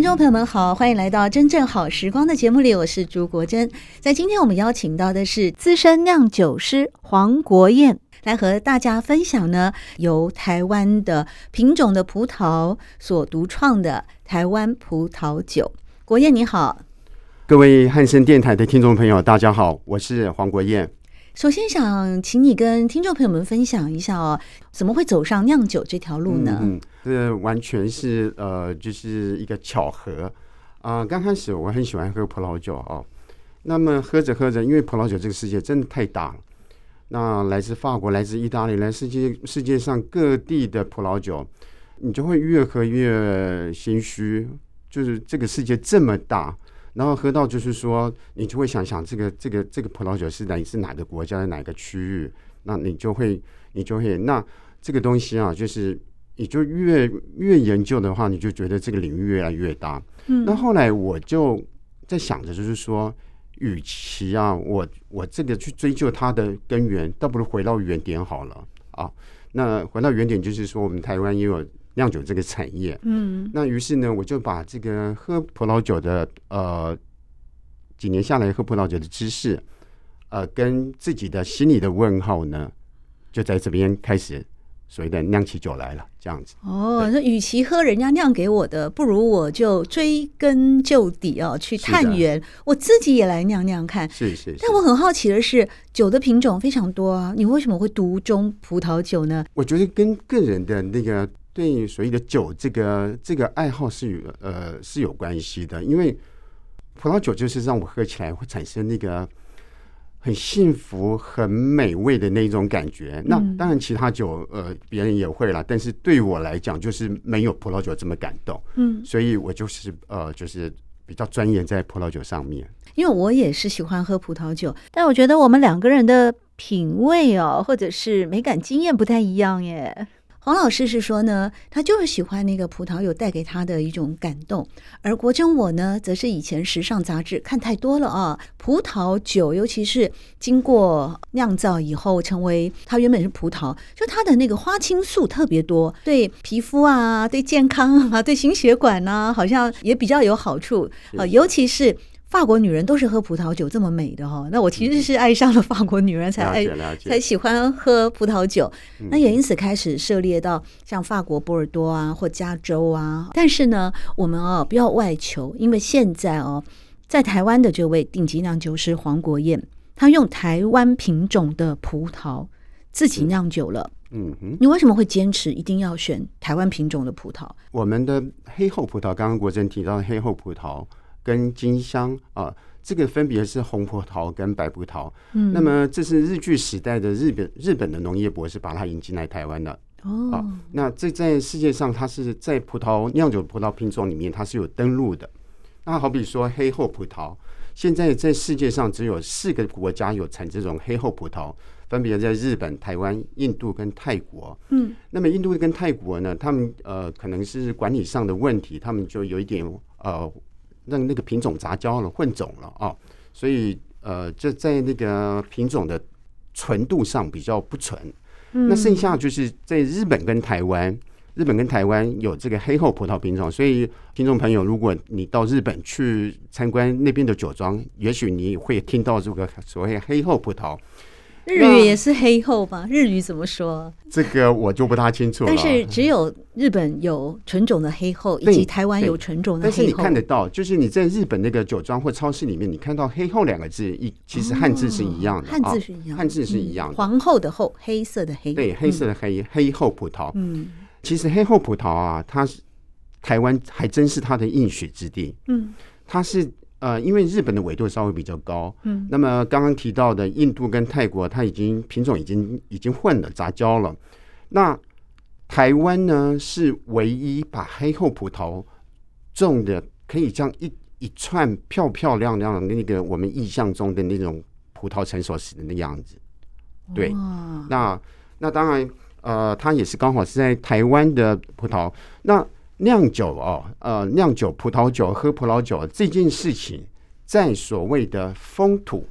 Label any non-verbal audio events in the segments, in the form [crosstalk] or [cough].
听众朋友们好，欢迎来到《真正好时光》的节目里，我是朱国珍。在今天我们邀请到的是资深酿酒师黄国彦，来和大家分享呢，由台湾的品种的葡萄所独创的台湾葡萄酒。国彦你好，各位汉声电台的听众朋友，大家好，我是黄国彦。首先想请你跟听众朋友们分享一下哦，怎么会走上酿酒这条路呢？嗯，这完全是呃，就是一个巧合啊，刚开始我很喜欢喝葡萄酒哦，那么喝着喝着，因为葡萄酒这个世界真的太大了，那来自法国、来自意大利、来自世界世界上各地的葡萄酒，你就会越喝越心虚，就是这个世界这么大。然后喝到就是说，你就会想想这个这个这个葡萄酒是来自哪个国家的哪个区域？那你就会你就会那这个东西啊，就是你就越越研究的话，你就觉得这个领域越来越大。嗯，那后来我就在想着，就是说，与其啊，我我这个去追究它的根源，倒不如回到原点好了啊。那回到原点就是说，我们台湾也有。酿酒这个产业，嗯，那于是呢，我就把这个喝葡萄酒的呃几年下来喝葡萄酒的知识，呃，跟自己的心里的问号呢，就在这边开始所谓的酿起酒来了，这样子。哦，那与其喝人家酿给我的，不如我就追根究底哦，去探源，我自己也来酿酿看。是是，是。但我很好奇的是，酒的品种非常多啊，你为什么会独钟葡萄酒呢？我觉得跟个人的那个。对所谓的酒这个这个爱好是有呃是有关系的，因为葡萄酒就是让我喝起来会产生那个很幸福、很美味的那种感觉。那当然，其他酒呃别人也会啦，但是对我来讲，就是没有葡萄酒这么感动。嗯，所以我就是呃就是比较钻研在葡萄酒上面。因为我也是喜欢喝葡萄酒，但我觉得我们两个人的品味哦，或者是美感经验不太一样耶。黄老师是说呢，他就是喜欢那个葡萄有带给他的一种感动，而国珍我呢，则是以前时尚杂志看太多了啊。葡萄酒，尤其是经过酿造以后，成为它原本是葡萄，就它的那个花青素特别多，对皮肤啊、对健康啊、对心血管啊，好像也比较有好处啊，尤其是。法国女人都是喝葡萄酒这么美的哈，那我其实是爱上了法国女人才爱才喜欢喝葡萄酒，那也因此开始涉猎到像法国波尔多啊或加州啊。但是呢，我们哦不要外求，因为现在哦在台湾的这位顶级酿酒师黄国彦，他用台湾品种的葡萄自己酿酒了。嗯哼，你为什么会坚持一定要选台湾品种的葡萄？我们的黑后葡萄，刚刚国珍提到的黑后葡萄。跟金香啊，这个分别是红葡萄跟白葡萄。嗯，那么这是日据时代的日本日本的农业博士把它引进来台湾的。哦，啊，那这在世界上，它是在葡萄酿酒葡萄品种里面，它是有登录的。那好比说黑后葡萄，现在在世界上只有四个国家有产这种黑后葡萄，分别在日本、台湾、印度跟泰国。嗯，那么印度跟泰国呢，他们呃可能是管理上的问题，他们就有一点呃。让那个品种杂交了、混种了啊，所以呃，就在那个品种的纯度上比较不纯。嗯。那剩下就是在日本跟台湾，日本跟台湾有这个黑后葡萄品种，所以听众朋友，如果你到日本去参观那边的酒庄，也许你会听到这个所谓黑后葡萄。日语也是黑后吧？日语怎么说？这个我就不大清楚了。但是只有日本有纯种的黑后，以及台湾有纯种的黑后。但是你看得到，就是你在日本那个酒庄或超市里面，你看到“黑后”两个字，一其实汉字是一样的，汉字是一样，汉字是一样的。皇后的后，黑色的黑，对，黑色的黑，黑后葡萄。嗯，其实黑后葡萄啊，它是台湾还真是它的应许之地。嗯，它是。呃，因为日本的纬度稍微比较高，嗯，那么刚刚提到的印度跟泰国，它已经品种已经已经混了杂交了，那台湾呢是唯一把黑后葡萄种的可以这样一一串漂漂亮亮的那个我们印象中的那种葡萄成熟时的那样子。对，那那当然，呃，它也是刚好是在台湾的葡萄。那酿酒哦，呃，酿酒葡萄酒喝葡萄酒这件事情，在所谓的风土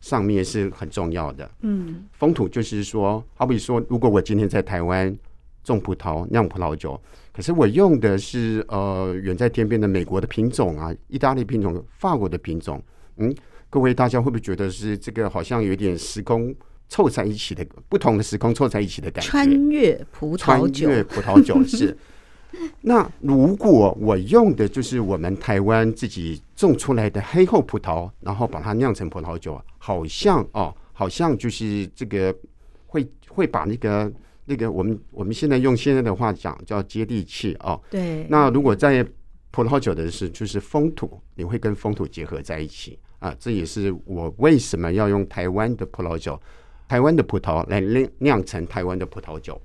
上面是很重要的。嗯，风土就是说，好比说，如果我今天在台湾种葡萄酿葡萄酒，可是我用的是呃远在天边的美国的品种啊，意大利品种、法国的品种，嗯，各位大家会不会觉得是这个好像有点时空凑在一起的不同的时空凑在一起的感觉？穿越葡萄酒，穿越葡萄酒是。[laughs] 那如果我用的就是我们台湾自己种出来的黑后葡萄，然后把它酿成葡萄酒，好像哦，好像就是这个会会把那个那个我们我们现在用现在的话讲叫接地气哦。对。那如果在葡萄酒的是就是风土，你会跟风土结合在一起啊，这也是我为什么要用台湾的葡萄酒、台湾的葡萄来酿酿成台湾的葡萄酒。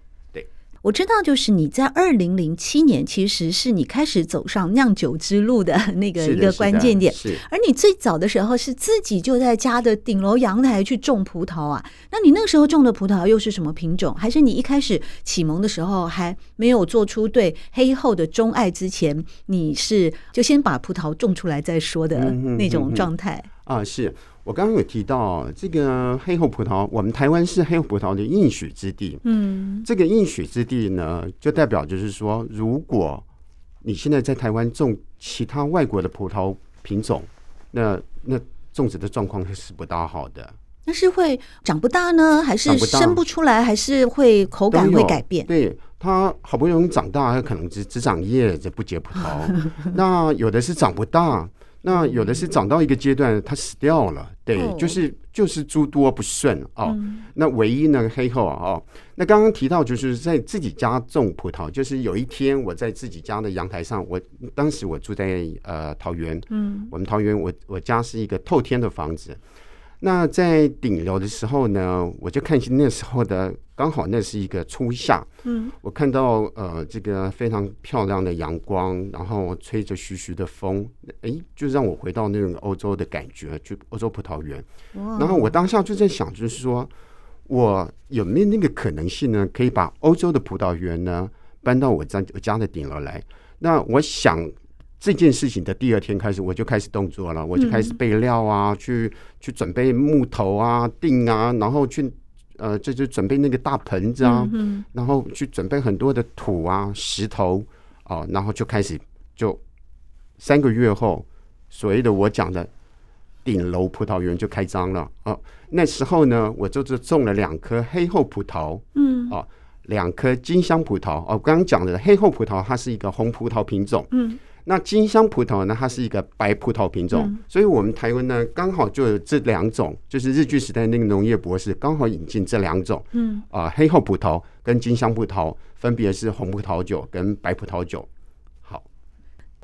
我知道，就是你在二零零七年，其实是你开始走上酿酒之路的 [laughs] 那个一个关键点。是，而你最早的时候是自己就在家的顶楼阳台去种葡萄啊。那你那个时候种的葡萄又是什么品种？还是你一开始启蒙的时候还没有做出对黑后的钟爱之前，你是就先把葡萄种出来再说的那种状态？嗯嗯嗯啊，是。我刚刚有提到这个黑后葡萄，我们台湾是黑后葡萄的应许之地。嗯，这个应许之地呢，就代表就是说，如果你现在在台湾种其他外国的葡萄品种，那那种植的状况是不大好的。那是会长不大呢，还是生不出来，还是会口感会改变？对，它好不容易长大，它可能只只长叶子不结葡萄。[laughs] 那有的是长不大。那有的是长到一个阶段，它死掉了，对，就是就是诸多不顺哦。那唯一那个黑后啊，哦，那刚刚提到就是在自己家种葡萄，就是有一天我在自己家的阳台上，我当时我住在呃桃园，嗯，我们桃园我我家是一个透天的房子。那在顶楼的时候呢，我就看见那时候的刚好那是一个初夏，嗯，我看到呃这个非常漂亮的阳光，然后吹着徐徐的风，哎，就让我回到那种欧洲的感觉，就欧洲葡萄园。然后我当下就在想，就是说我有没有那个可能性呢，可以把欧洲的葡萄园呢搬到我家我家的顶楼来？那我想。这件事情的第二天开始，我就开始动作了，我就开始备料啊，去去准备木头啊、钉啊，然后去呃，这就准备那个大盆子啊，然后去准备很多的土啊、石头啊，然后就开始就三个月后，所谓的我讲的顶楼葡萄园就开张了哦。那时候呢，我就是种了两颗黑后葡萄，嗯，哦，两颗金香葡萄哦。刚刚讲的黑厚葡萄，它是一个红葡萄品种，嗯。那金香葡萄呢？它是一个白葡萄品种，嗯、所以我们台湾呢刚好就有这两种，就是日据时代那个农业博士刚好引进这两种，嗯啊、呃，黑后葡萄跟金香葡萄分别是红葡萄酒跟白葡萄酒。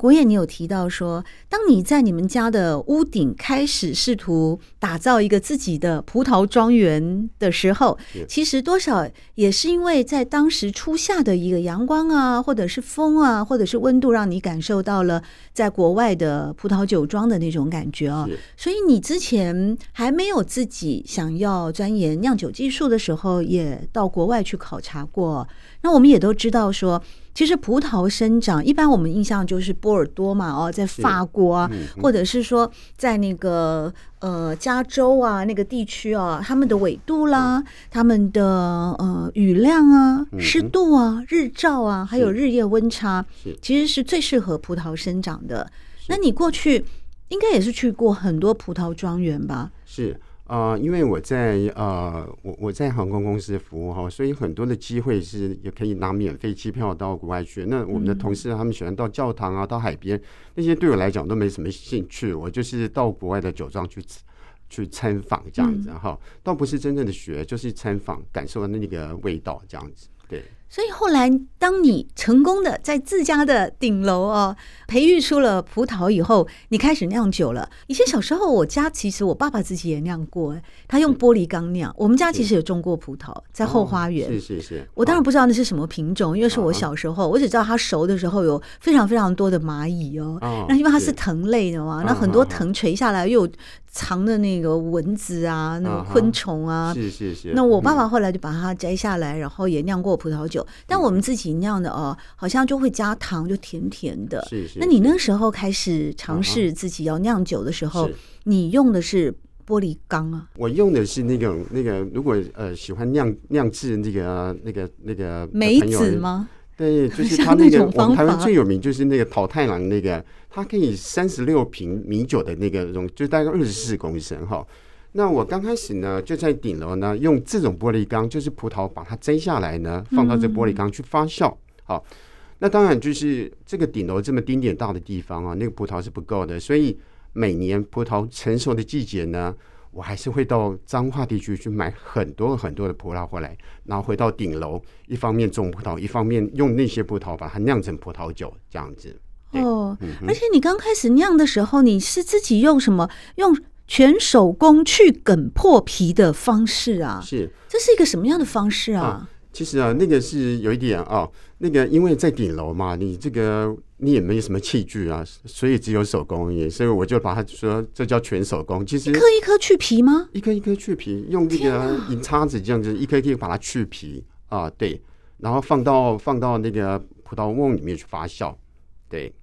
国彦，你有提到说，当你在你们家的屋顶开始试图打造一个自己的葡萄庄园的时候，其实多少也是因为在当时初夏的一个阳光啊，或者是风啊，或者是温度，让你感受到了在国外的葡萄酒庄的那种感觉啊。所以你之前还没有自己想要钻研酿酒技术的时候，也到国外去考察过。那我们也都知道说。其实葡萄生长，一般我们印象就是波尔多嘛，哦，在法国啊，或者是说在那个呃加州啊那个地区啊，他们的纬度啦，他们的呃雨量啊、湿度啊、日照啊，还有日夜温差，其实是最适合葡萄生长的。那你过去应该也是去过很多葡萄庄园吧？是。啊、呃，因为我在呃，我我在航空公司服务哈，所以很多的机会是也可以拿免费机票到国外去。那我们的同事他们喜欢到教堂啊，到海边，那些对我来讲都没什么兴趣。我就是到国外的酒庄去去参访这样子哈，倒不是真正的学，就是参访，感受那个味道这样子。对。所以后来，当你成功的在自家的顶楼哦，培育出了葡萄以后，你开始酿酒了。以前小时候，我家其实我爸爸自己也酿过，他用玻璃缸酿。我们家其实有种过葡萄，在后花园。是是是。我当然不知道那是什么品种，因为是我小时候，我只知道它熟的时候有非常非常多的蚂蚁哦。那因为它是藤类的嘛，那很多藤垂下来又有藏的那个蚊子啊，那个昆虫啊。是是是。那我爸爸后来就把它摘下来，然后也酿过葡萄酒。但我们自己酿的哦，好像就会加糖，就甜甜的。是是。那你那时候开始尝试自己要酿酒的时候，你用的是玻璃缸啊？我用的是那种那个，如果呃喜欢酿酿制那个那个那个梅子吗？对，就是他那个我们台湾最有名就是那个桃太郎那个，它可以三十六瓶米酒的那个容，就大概二十四公升哈。那我刚开始呢，就在顶楼呢，用这种玻璃缸，就是葡萄把它摘下来呢，放到这玻璃缸去发酵。好，那当然就是这个顶楼这么丁点大的地方啊，那个葡萄是不够的，所以每年葡萄成熟的季节呢，我还是会到彰化地区去买很多很多的葡萄回来，然后回到顶楼，一方面种葡萄，一方面用那些葡萄把它酿成葡萄酒，这样子。哦，而且你刚开始酿的时候，你是自己用什么用？全手工去梗破皮的方式啊，是，这是一个什么样的方式啊？啊其实啊，那个是有一点啊，那个因为在顶楼嘛，你这个你也没什么器具啊，所以只有手工艺，所以我就把它说这叫全手工。其实一颗一颗去皮吗？一颗一颗去皮，用那个银叉子这样子一颗一颗把它去皮啊，对，然后放到放到那个葡萄瓮里面去发酵，对，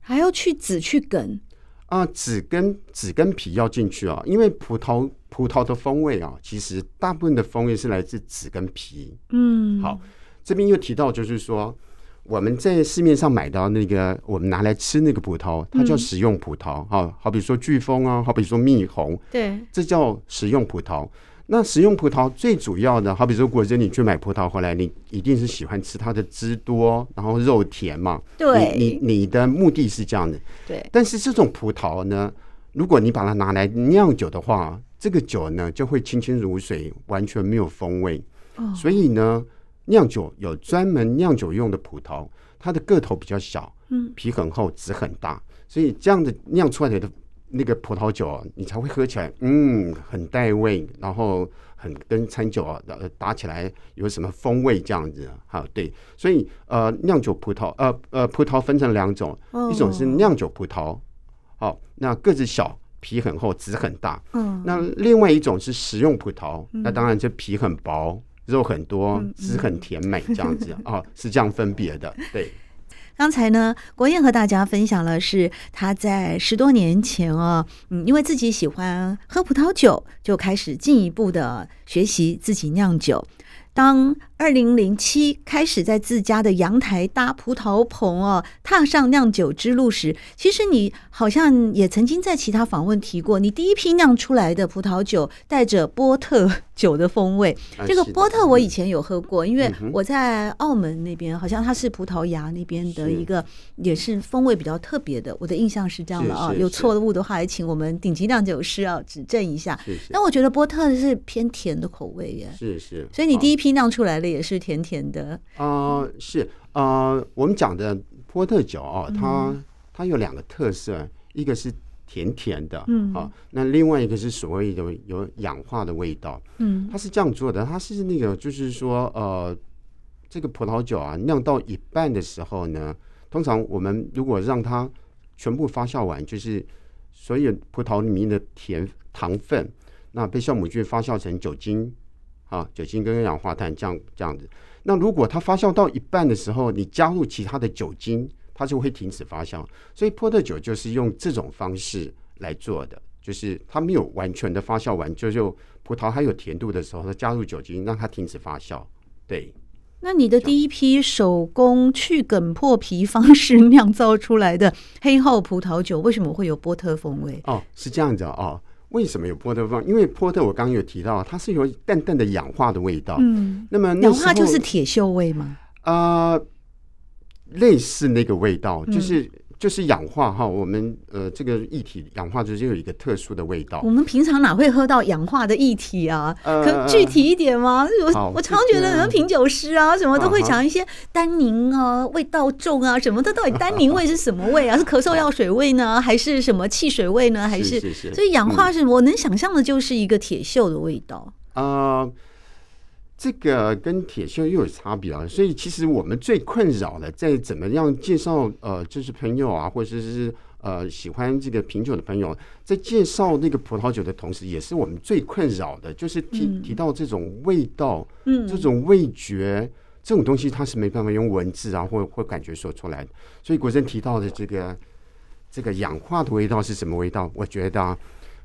还要去籽去梗。啊，籽跟籽跟皮要进去啊，因为葡萄葡萄的风味啊，其实大部分的风味是来自籽跟皮。嗯，好，这边又提到就是说，我们在市面上买到那个我们拿来吃那个葡萄，它叫食用葡萄。哈、嗯，好比说飓风啊，好比说蜜红，对，这叫食用葡萄。那食用葡萄最主要的，好比说，果真你去买葡萄回来，你一定是喜欢吃它的汁多，然后肉甜嘛。对，你你你的目的是这样的。对。但是这种葡萄呢，如果你把它拿来酿酒的话，这个酒呢就会清清如水，完全没有风味。哦。所以呢，酿酒有专门酿酒用的葡萄，它的个头比较小，嗯，皮很厚，籽很大，所以这样的酿出来的。那个葡萄酒，你才会喝起来，嗯，很带味，然后很跟餐酒啊打起来有什么风味这样子，哈，对，所以呃，酿酒葡萄，呃呃，葡萄分成两种，一种是酿酒葡萄，好，那个子小，皮很厚，籽很大，嗯，那另外一种是食用葡萄，那当然就皮很薄，肉很多，籽很甜美这样子啊，[laughs] 是这样分别的，对。刚才呢，国燕和大家分享了是他在十多年前啊，嗯，因为自己喜欢喝葡萄酒，就开始进一步的学习自己酿酒。当二零零七开始在自家的阳台搭葡萄棚哦，踏上酿酒之路时，其实你好像也曾经在其他访问提过，你第一批酿出来的葡萄酒带着波特酒的风味。这个波特我以前有喝过，因为我在澳门那边，好像它是葡萄牙那边的一个，也是风味比较特别的。我的印象是这样的啊，有错误的话，也请我们顶级酿酒师啊指正一下。那我觉得波特是偏甜的口味耶，是是，所以你第一批酿出来的也是甜甜的。啊、呃，是啊、呃，我们讲的波特酒啊，它、嗯、它有两个特色，一个是甜甜的，嗯，啊，那另外一个是所谓的有氧化的味道，嗯，它是这样做的，它是那个就是说，呃，这个葡萄酒啊酿到一半的时候呢，通常我们如果让它全部发酵完，就是所有葡萄里面的甜糖分，那被酵母菌发酵成酒精。啊，酒精跟二氧化碳这样这样子。那如果它发酵到一半的时候，你加入其他的酒精，它就会停止发酵。所以波特酒就是用这种方式来做的，就是它没有完全的发酵完，就就葡萄还有甜度的时候，它加入酒精让它停止发酵。对。那你的第一批手工去梗破皮方式酿造出来的黑后葡萄酒，为什么会有波特风味？哦，是这样子哦。为什么有波特放？因为波特我刚刚有提到，它是有淡淡的氧化的味道。嗯，那么那氧化就是铁锈味吗？啊、呃，类似那个味道，就是、嗯、就是氧化哈，我们呃这个液体氧化就有一个特殊的味道。我们平常哪会喝到氧化的液体啊？呃、可具体一点吗？我我常觉得，人品酒师啊，什么都会讲一些单宁啊，味道重啊，什么的。到底单宁味是什么味啊？是咳嗽药水味呢，[laughs] 还是什么汽水味呢？还是，是，是，是所以氧化是我能想象的，就是一个铁锈的味道。啊、这个跟铁锈又有差别啊，所以其实我们最困扰的，在怎么样介绍呃，就是朋友啊，或者是呃喜欢这个品酒的朋友，在介绍那个葡萄酒的同时，也是我们最困扰的，就是提提到这种味道，嗯，这种味觉，这种东西它是没办法用文字啊或或感觉说出来的。所以国珍提到的这个这个氧化的味道是什么味道？我觉得啊，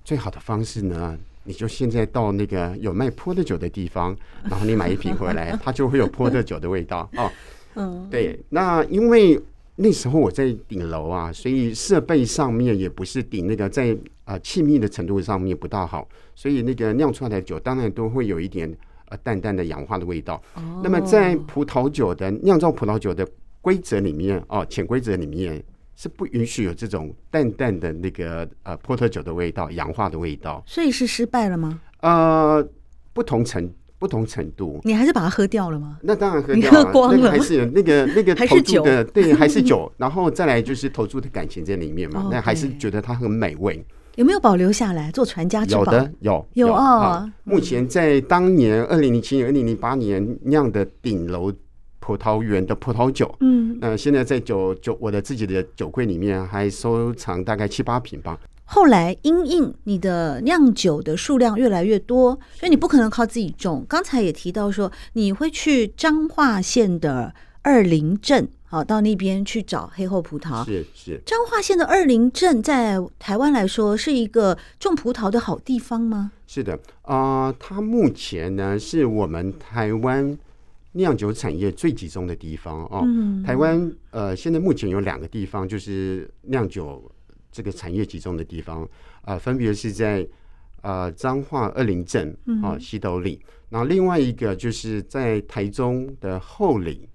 最好的方式呢。你就现在到那个有卖波特酒的地方，[laughs] 然后你买一瓶回来，它就会有波特酒的味道哦。嗯，对。那因为那时候我在顶楼啊，所以设备上面也不是顶那个在啊气密的程度上面不大好，所以那个酿出来的酒当然都会有一点呃淡淡的氧化的味道。哦。那么在葡萄酒的酿造葡萄酒的规则里面哦，潜规则里面。是不允许有这种淡淡的那个呃波特酒的味道，氧化的味道。所以是失败了吗？呃，不同程不同程度。你还是把它喝掉了吗？那当然喝掉了，喝光了。那个、[laughs] 还是那个那个投注的，对，还是酒。[laughs] 然后再来就是投注的感情在里面嘛。那还是觉得它很美味。有没有保留下来做传家之宝？有的，有有啊。目前在当年二零零七年、二零零八年酿的顶楼。葡萄园的葡萄酒，嗯，那现在在酒酒我的自己的酒柜里面还收藏大概七八瓶吧。后来因应你的酿酒的数量越来越多，所以你不可能靠自己种。刚才也提到说，你会去彰化县的二林镇，好，到那边去找黑后葡萄。是是。彰化县的二林镇在台湾来说是一个种葡萄的好地方吗？是的，啊、呃，它目前呢是我们台湾。酿酒产业最集中的地方哦，台湾呃，现在目前有两个地方，就是酿酒这个产业集中的地方啊，分别是在呃彰化二林镇啊西斗里，然后另外一个就是在台中的后里，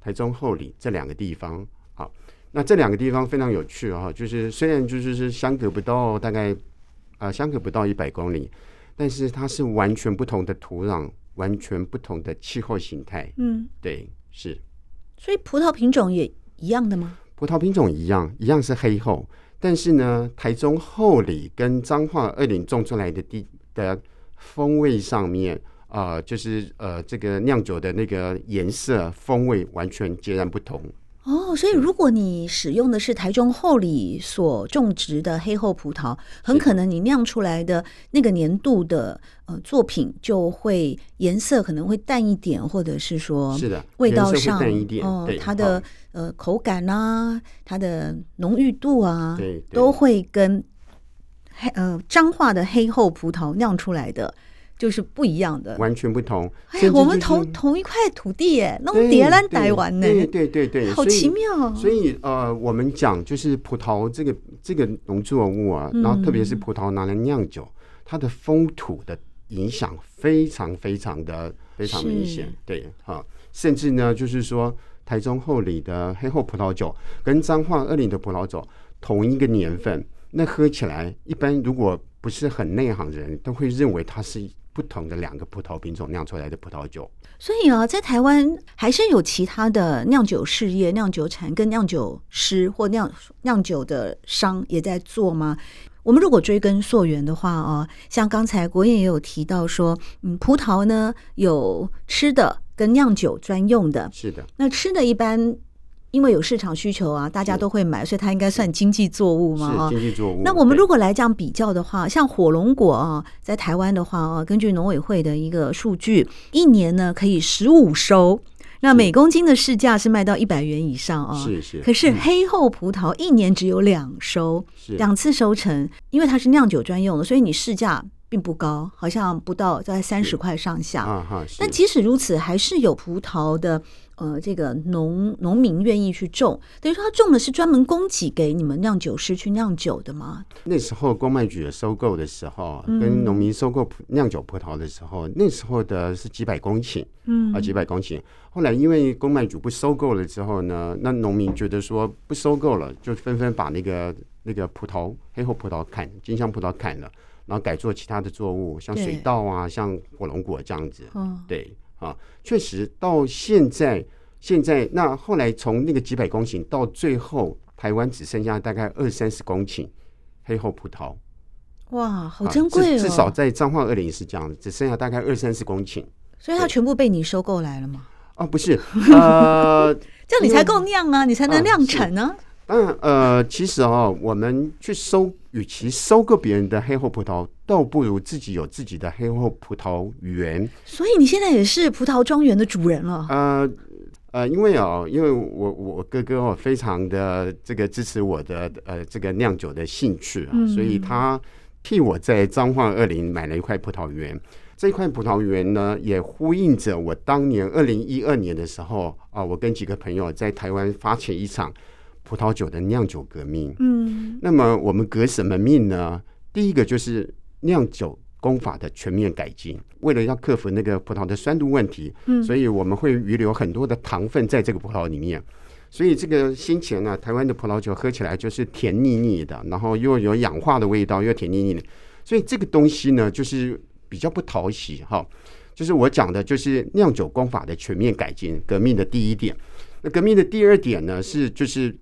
台中后里这两个地方。好，那这两个地方非常有趣啊，就是虽然就是是相隔不到大概啊相隔不到一百公里，但是它是完全不同的土壤。完全不同的气候形态，嗯，对，是，所以葡萄品种也一样的吗？葡萄品种一样，一样是黑后，但是呢，台中后里跟彰化二林种出来的地的风味上面，啊、呃，就是呃，这个酿酒的那个颜色风味完全截然不同。哦，所以如果你使用的是台中后里所种植的黑后葡萄，很可能你酿出来的那个年度的呃作品就会颜色可能会淡一点，或者是说是的味道上淡一点，哦，它的呃口感啊，它的浓郁度啊，对，都会跟黑呃彰化的黑后葡萄酿出来的。就是不一样的，完全不同。哎呀，我们同同一块土地耶，弄叠兰台湾呢，对对对对，好奇妙。所以呃，我们讲就是葡萄这个这个农作物啊，然后特别是葡萄拿来酿酒，它的风土的影响非常非常的非常明显。对啊，甚至呢，就是说台中后里的黑后葡萄酒跟彰化二林的葡萄酒同一个年份，那喝起来一般如果不是很内行人都会认为它是。不同的两个葡萄品种酿出来的葡萄酒，所以啊，在台湾还是有其他的酿酒事业、酿酒厂跟酿酒师或酿酿酒的商也在做吗？我们如果追根溯源的话啊，像刚才国燕也有提到说，嗯，葡萄呢有吃的跟酿酒专用的，是的，那吃的一般。因为有市场需求啊，大家都会买，所以它应该算经济作物嘛？是经济作物。那我们如果来这样比较的话，像火龙果啊，在台湾的话啊，根据农委会的一个数据，一年呢可以十五收，那每公斤的市价是卖到一百元以上啊。是是。可是黑厚葡萄一年只有两收，两次收成，因为它是酿酒专用的，所以你市价并不高，好像不到在三十块上下。啊哈，但即使如此，还是有葡萄的。呃，这个农农民愿意去种，等于说他种的是专门供给给你们酿酒师去酿酒的吗？那时候公卖局收购的时候，跟农民收购酿酒葡萄的时候，嗯、那时候的是几百公顷，嗯，啊几百公顷。后来因为公卖局不收购了之后呢，那农民觉得说不收购了，就纷纷把那个那个葡萄黑后葡萄砍，金香葡萄砍了，然后改做其他的作物，像水稻啊，像火龙果这样子，嗯，对。啊，确实到现在，现在那后来从那个几百公顷到最后，台湾只剩下大概二三十公顷黑后葡萄。哇，好珍贵哦！至少在彰化二林是这样，只剩下大概二三十公顷。所以它全部被你收购来了吗？哦，不是，呃，[laughs] 这样你才够酿啊，你才能量产呢。当然，呃，其实哦，我们去收，与其收购别人的黑后葡萄，倒不如自己有自己的黑后葡萄园。所以你现在也是葡萄庄园的主人了。呃呃，因为哦，因为我我哥哥哦，非常的这个支持我的呃这个酿酒的兴趣啊，嗯、所以他替我在彰化二林买了一块葡萄园。这块葡萄园呢，也呼应着我当年二零一二年的时候啊，我跟几个朋友在台湾发起一场。葡萄酒的酿酒革命，嗯，那么我们革什么命呢？第一个就是酿酒工法的全面改进，为了要克服那个葡萄的酸度问题，嗯，所以我们会预留很多的糖分在这个葡萄里面，所以这个先前呢，台湾的葡萄酒喝起来就是甜腻腻的，然后又有氧化的味道，又甜腻腻的，所以这个东西呢，就是比较不讨喜哈。就是我讲的，就是酿酒工法的全面改进，革命的第一点。那革命的第二点呢，是就是。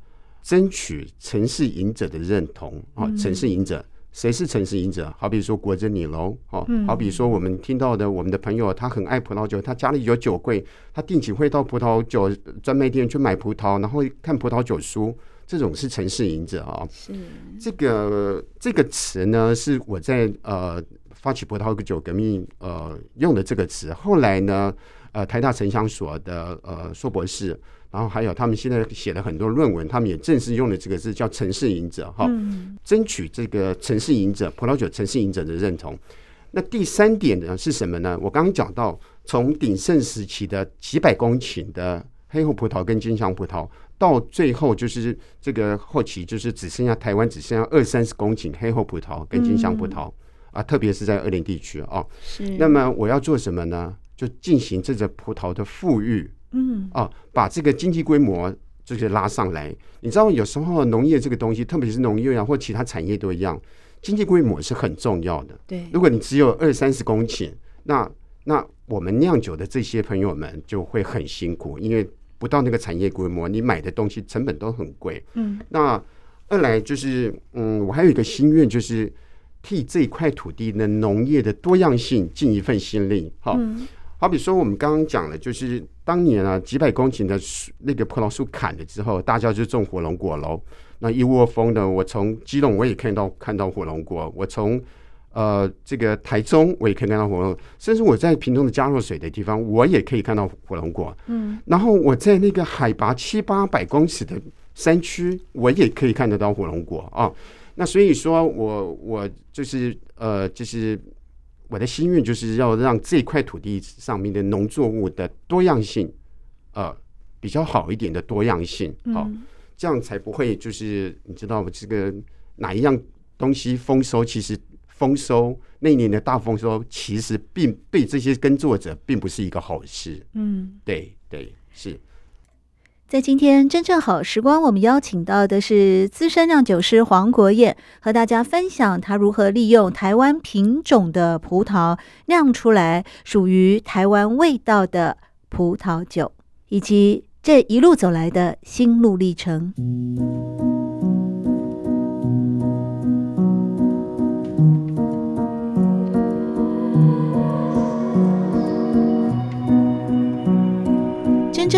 争取城市饮者的认同啊！城市饮者，谁是城市饮者？好比说国珍你楼哦，好比说我们听到的我们的朋友，他很爱葡萄酒，他家里有酒柜，他定期会到葡萄酒专卖店去买葡萄，然后看葡萄酒书，这种是城市饮者啊。是这个这个词呢，是我在呃发起葡萄酒革命呃用的这个词，后来呢，呃台大城乡所的呃硕博士。然后还有，他们现在写了很多论文，他们也正式用的这个字叫“城市饮者”哈，争取这个城市饮者葡萄酒城市饮者的认同。那第三点呢是什么呢？我刚刚讲到，从鼎盛时期的几百公顷的黑后葡萄跟金香葡萄，到最后就是这个后期就是只剩下台湾只剩下二三十公顷黑后葡萄跟金香葡萄啊，特别是在二林地区啊。是。那么我要做什么呢？就进行这个葡萄的复育。嗯啊，把这个经济规模就是拉上来。你知道，有时候农业这个东西，特别是农业啊，或其他产业都一样，经济规模是很重要的。对，如果你只有二三十公顷，那那我们酿酒的这些朋友们就会很辛苦，因为不到那个产业规模，你买的东西成本都很贵。嗯，那二来就是，嗯，我还有一个心愿，就是替这块土地的农业的多样性尽一份心力。好。嗯好比说，我们刚刚讲了，就是当年啊，几百公顷的树，那个葡萄树砍了之后，大家就种火龙果喽。那一窝蜂的，我从基隆我也看到看到火龙果，我从呃这个台中我也可以看到火龙果，甚至我在屏东的佳若水的地方，我也可以看到火龙果。嗯，然后我在那个海拔七八百公尺的山区，我也可以看得到火龙果啊。那所以说我我就是呃就是。我的心愿就是要让这块土地上面的农作物的多样性，呃，比较好一点的多样性，好、哦，这样才不会就是你知道吗？这个哪一样东西丰收，其实丰收那一年的大丰收，其实并对这些耕作者并不是一个好事。嗯，对对是。在今天真正好时光，我们邀请到的是资深酿酒师黄国燕，和大家分享他如何利用台湾品种的葡萄酿出来属于台湾味道的葡萄酒，以及这一路走来的心路历程。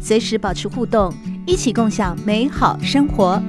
随时保持互动，一起共享美好生活。